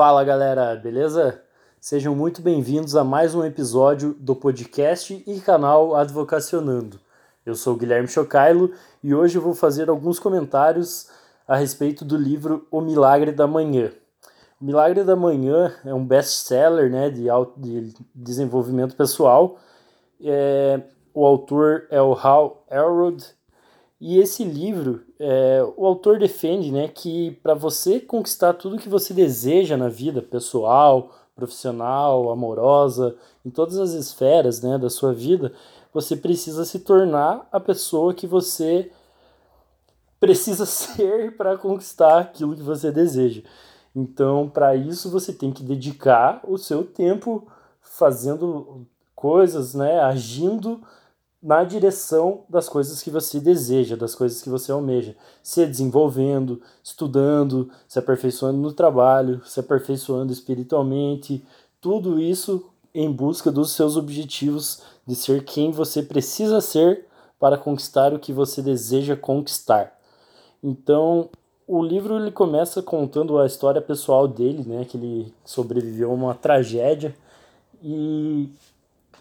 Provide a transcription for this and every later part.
Fala galera, beleza? Sejam muito bem-vindos a mais um episódio do podcast e canal Advocacionando. Eu sou Guilherme Chocailo e hoje vou fazer alguns comentários a respeito do livro O Milagre da Manhã. O Milagre da Manhã é um best-seller né, de, de desenvolvimento pessoal. É, o autor é o Hal Elrod e esse livro, é, o autor defende né, que para você conquistar tudo que você deseja na vida pessoal, profissional, amorosa, em todas as esferas né, da sua vida, você precisa se tornar a pessoa que você precisa ser para conquistar aquilo que você deseja. Então, para isso, você tem que dedicar o seu tempo fazendo coisas, né, agindo na direção das coisas que você deseja, das coisas que você almeja, se desenvolvendo, estudando, se aperfeiçoando no trabalho, se aperfeiçoando espiritualmente, tudo isso em busca dos seus objetivos de ser quem você precisa ser para conquistar o que você deseja conquistar. Então, o livro ele começa contando a história pessoal dele, né, que ele sobreviveu a uma tragédia. E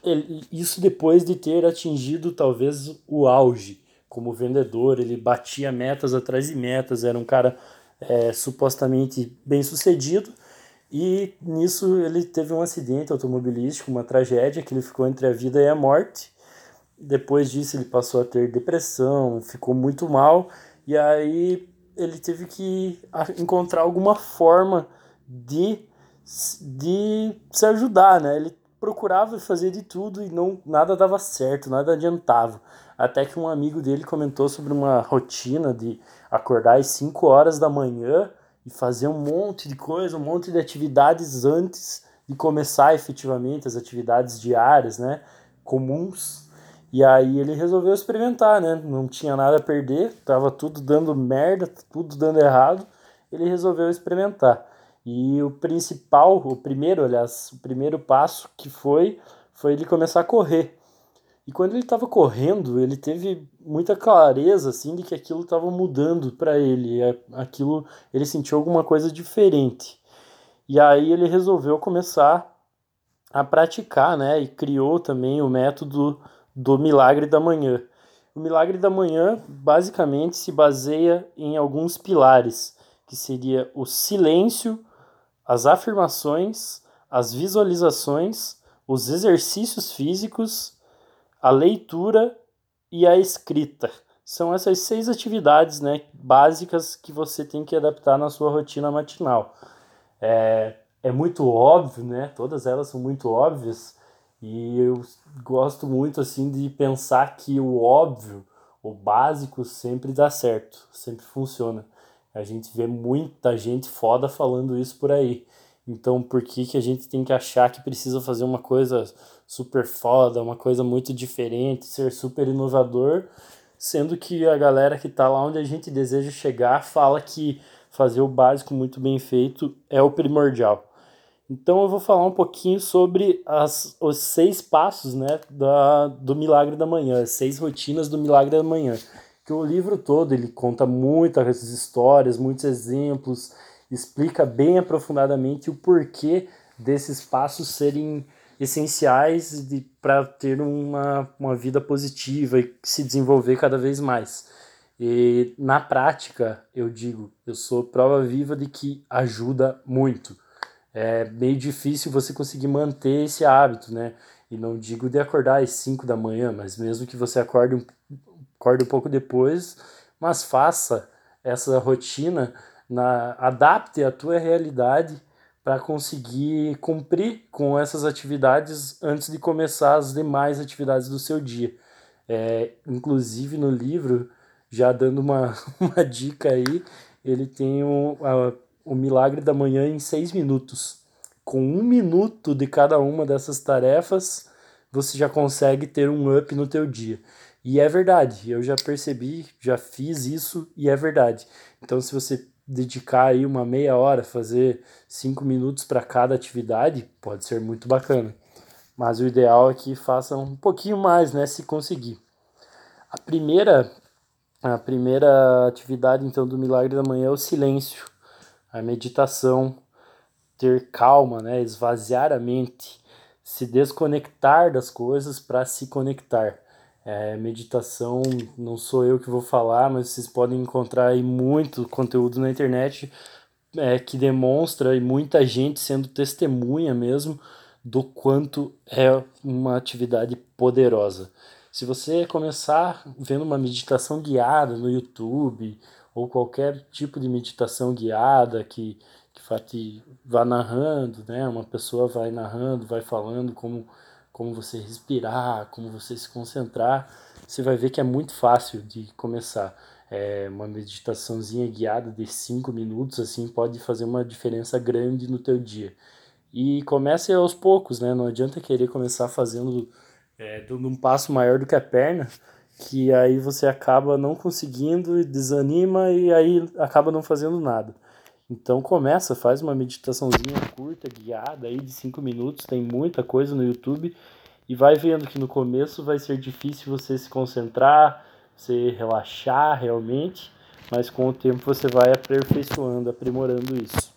ele, isso depois de ter atingido talvez o auge como vendedor, ele batia metas atrás de metas, era um cara é, supostamente bem sucedido e nisso ele teve um acidente automobilístico, uma tragédia que ele ficou entre a vida e a morte. Depois disso ele passou a ter depressão, ficou muito mal e aí ele teve que encontrar alguma forma de, de se ajudar, né? Ele procurava fazer de tudo e não nada dava certo, nada adiantava. Até que um amigo dele comentou sobre uma rotina de acordar às 5 horas da manhã e fazer um monte de coisa, um monte de atividades antes de começar efetivamente as atividades diárias, né, comuns. E aí ele resolveu experimentar, né? Não tinha nada a perder, tava tudo dando merda, tudo dando errado. Ele resolveu experimentar. E o principal, o primeiro, aliás, o primeiro passo que foi, foi ele começar a correr. E quando ele estava correndo, ele teve muita clareza assim de que aquilo estava mudando para ele, aquilo ele sentiu alguma coisa diferente. E aí ele resolveu começar a praticar, né? E criou também o método do milagre da manhã. O milagre da manhã basicamente se baseia em alguns pilares, que seria o silêncio, as afirmações, as visualizações, os exercícios físicos, a leitura e a escrita. São essas seis atividades né, básicas que você tem que adaptar na sua rotina matinal. É, é muito óbvio, né? Todas elas são muito óbvias e eu gosto muito assim de pensar que o óbvio, o básico sempre dá certo, sempre funciona. A gente vê muita gente foda falando isso por aí. Então, por que, que a gente tem que achar que precisa fazer uma coisa super foda, uma coisa muito diferente, ser super inovador, sendo que a galera que está lá onde a gente deseja chegar fala que fazer o básico muito bem feito é o primordial. Então eu vou falar um pouquinho sobre as, os seis passos né, da, do Milagre da Manhã, as seis rotinas do Milagre da Manhã que o livro todo ele conta muitas histórias, muitos exemplos, explica bem aprofundadamente o porquê desses passos serem essenciais para ter uma, uma vida positiva e se desenvolver cada vez mais. E na prática, eu digo, eu sou prova viva de que ajuda muito. É meio difícil você conseguir manter esse hábito, né? E não digo de acordar às 5 da manhã, mas mesmo que você acorde acorde um pouco depois, mas faça essa rotina, na, adapte a tua realidade para conseguir cumprir com essas atividades antes de começar as demais atividades do seu dia. É, inclusive no livro, já dando uma, uma dica aí, ele tem o, a, o milagre da manhã em seis minutos. Com um minuto de cada uma dessas tarefas, você já consegue ter um up no teu dia. E é verdade, eu já percebi, já fiz isso e é verdade. Então, se você dedicar aí uma meia hora, fazer cinco minutos para cada atividade, pode ser muito bacana. Mas o ideal é que faça um pouquinho mais, né, se conseguir. A primeira, a primeira atividade então do milagre da manhã é o silêncio, a meditação. ter calma, né? Esvaziar a mente, se desconectar das coisas para se conectar. É, meditação não sou eu que vou falar, mas vocês podem encontrar aí muito conteúdo na internet é, que demonstra e muita gente sendo testemunha mesmo do quanto é uma atividade poderosa. Se você começar vendo uma meditação guiada no YouTube ou qualquer tipo de meditação guiada que, que vá narrando, né? Uma pessoa vai narrando, vai falando como, como você respirar, como você se concentrar, você vai ver que é muito fácil de começar. É uma meditaçãozinha guiada de 5 minutos assim pode fazer uma diferença grande no teu dia. E comece aos poucos, né? Não adianta querer começar fazendo é, dando um passo maior do que a perna, que aí você acaba não conseguindo, desanima e aí acaba não fazendo nada. Então começa, faz uma meditaçãozinha curta, guiada aí de 5 minutos, tem muita coisa no YouTube e vai vendo que no começo vai ser difícil você se concentrar, você relaxar realmente, mas com o tempo você vai aperfeiçoando, aprimorando isso.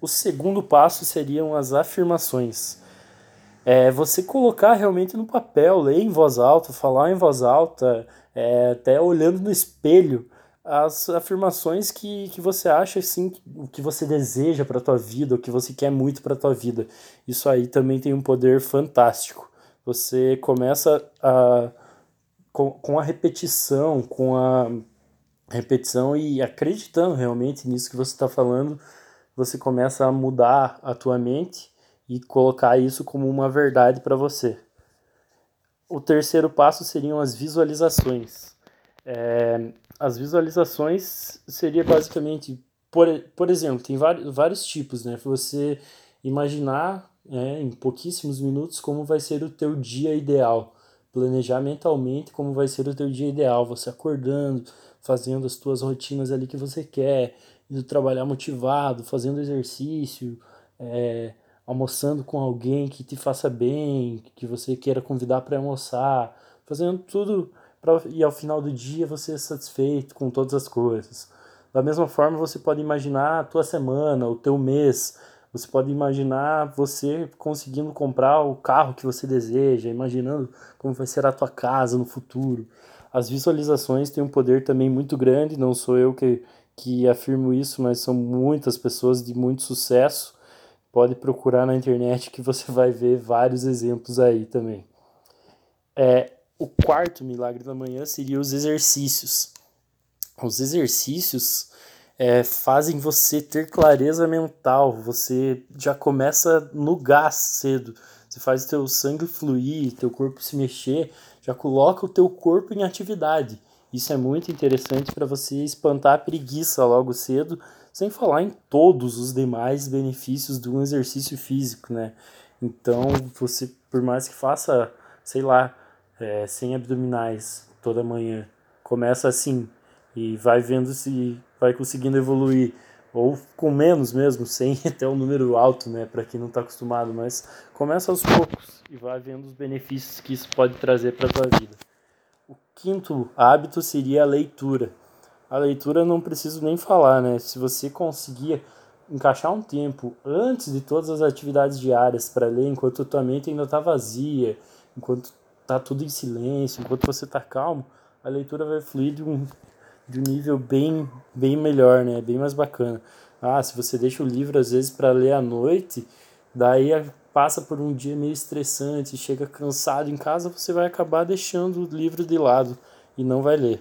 O segundo passo seriam as afirmações. É você colocar realmente no papel, ler em voz alta, falar em voz alta, é, até olhando no espelho as afirmações que, que você acha assim, o que você deseja para tua vida, o que você quer muito para tua vida. Isso aí também tem um poder fantástico. Você começa a com, com a repetição, com a repetição e acreditando realmente nisso que você está falando, você começa a mudar a tua mente e colocar isso como uma verdade para você. O terceiro passo seriam as visualizações. É, as visualizações seria basicamente, por, por exemplo, tem vários, vários tipos, né? Você imaginar é, em pouquíssimos minutos como vai ser o teu dia ideal planejar mentalmente como vai ser o teu dia ideal, você acordando, fazendo as tuas rotinas ali que você quer, indo trabalhar motivado, fazendo exercício, é, almoçando com alguém que te faça bem, que você queira convidar para almoçar, fazendo tudo para e ao final do dia você satisfeito com todas as coisas. Da mesma forma, você pode imaginar a tua semana, o teu mês, você pode imaginar você conseguindo comprar o carro que você deseja, imaginando como vai ser a tua casa no futuro. As visualizações têm um poder também muito grande, não sou eu que, que afirmo isso, mas são muitas pessoas de muito sucesso. Pode procurar na internet que você vai ver vários exemplos aí também. É, o quarto milagre da manhã seria os exercícios. Os exercícios é, fazem você ter clareza mental. Você já começa no gás cedo. Você faz teu sangue fluir, teu corpo se mexer, já coloca o teu corpo em atividade. Isso é muito interessante para você espantar a preguiça logo cedo, sem falar em todos os demais benefícios de um exercício físico, né? Então, você, por mais que faça, sei lá, é, 100 abdominais toda manhã, começa assim e vai vendo se vai conseguindo evoluir ou com menos mesmo, sem até um número alto, né, para quem não está acostumado, mas começa aos poucos e vai vendo os benefícios que isso pode trazer para tua vida. O quinto hábito seria a leitura. A leitura não preciso nem falar, né? Se você conseguir encaixar um tempo antes de todas as atividades diárias para ler, enquanto tua mente ainda está vazia, enquanto está tudo em silêncio, enquanto você está calmo, a leitura vai fluir de um, de um nível bem, bem melhor, né? Bem mais bacana. Ah, se você deixa o livro às vezes para ler à noite, daí passa por um dia meio estressante, chega cansado em casa, você vai acabar deixando o livro de lado e não vai ler.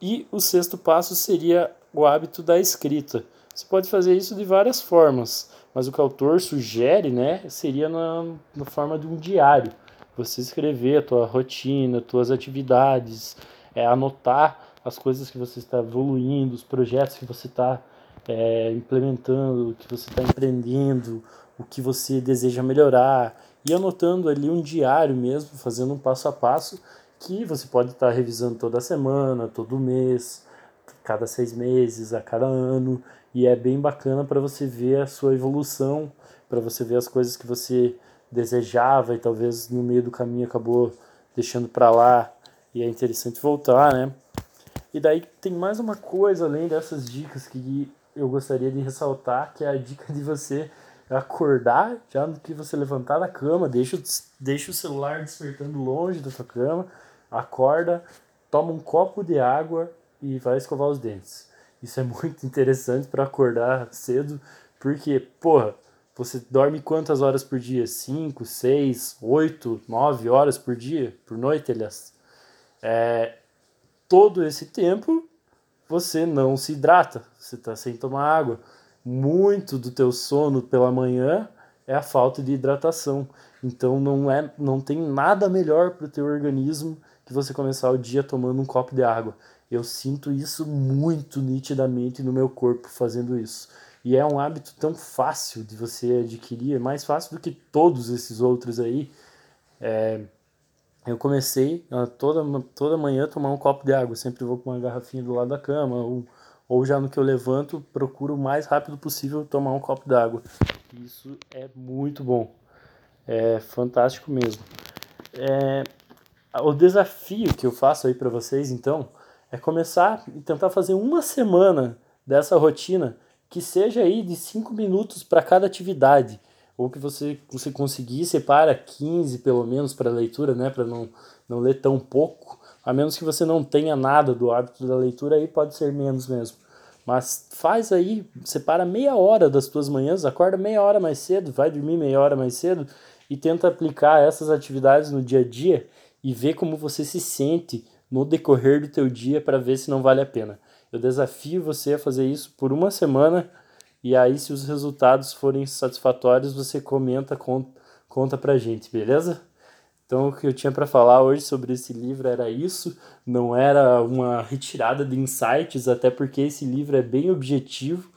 E o sexto passo seria o hábito da escrita. Você pode fazer isso de várias formas, mas o que o autor sugere, né, seria na, na forma de um diário. Você escrever a tua rotina, tuas atividades, é, anotar as coisas que você está evoluindo, os projetos que você está é, implementando, que você está empreendendo, o que você deseja melhorar, e anotando ali um diário mesmo, fazendo um passo a passo que você pode estar tá revisando toda semana, todo mês, cada seis meses, a cada ano, e é bem bacana para você ver a sua evolução, para você ver as coisas que você desejava e talvez no meio do caminho acabou deixando para lá e é interessante voltar, né? E daí tem mais uma coisa além dessas dicas que eu gostaria de ressaltar que é a dica de você acordar já no que você levantar da cama, deixa, deixa o celular despertando longe da sua cama, acorda, toma um copo de água e vai escovar os dentes. Isso é muito interessante para acordar cedo, porque, porra, você dorme quantas horas por dia? 5, 6, 8, 9 horas por dia? Por noite, aliás. É, todo esse tempo você não se hidrata, você está sem tomar água. Muito do teu sono pela manhã é a falta de hidratação. Então não é, não tem nada melhor para o teu organismo que você começar o dia tomando um copo de água. Eu sinto isso muito nitidamente no meu corpo fazendo isso. E é um hábito tão fácil de você adquirir, é mais fácil do que todos esses outros aí. É, eu comecei a toda, toda manhã tomar um copo de água. Sempre vou com uma garrafinha do lado da cama, ou, ou já no que eu levanto, procuro o mais rápido possível tomar um copo d'água. Isso é muito bom. É fantástico mesmo. É, o desafio que eu faço aí para vocês, então, é começar e tentar fazer uma semana dessa rotina que seja aí de 5 minutos para cada atividade ou que você, você conseguir separa 15 pelo menos para leitura, né, para não, não ler tão pouco, a menos que você não tenha nada do hábito da leitura, aí pode ser menos mesmo. Mas faz aí, separa meia hora das tuas manhãs, acorda meia hora mais cedo, vai dormir meia hora mais cedo e tenta aplicar essas atividades no dia a dia e ver como você se sente no decorrer do teu dia para ver se não vale a pena. Eu desafio você a fazer isso por uma semana e aí, se os resultados forem satisfatórios, você comenta, conta, conta pra gente, beleza? Então, o que eu tinha para falar hoje sobre esse livro era isso, não era uma retirada de insights, até porque esse livro é bem objetivo,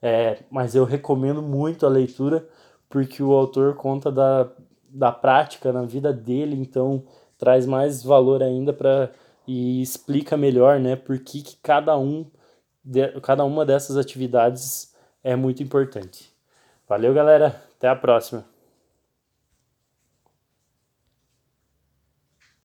é, mas eu recomendo muito a leitura, porque o autor conta da, da prática na vida dele, então traz mais valor ainda para e explica melhor, né, por que, que cada um cada uma dessas atividades é muito importante. Valeu, galera. Até a próxima.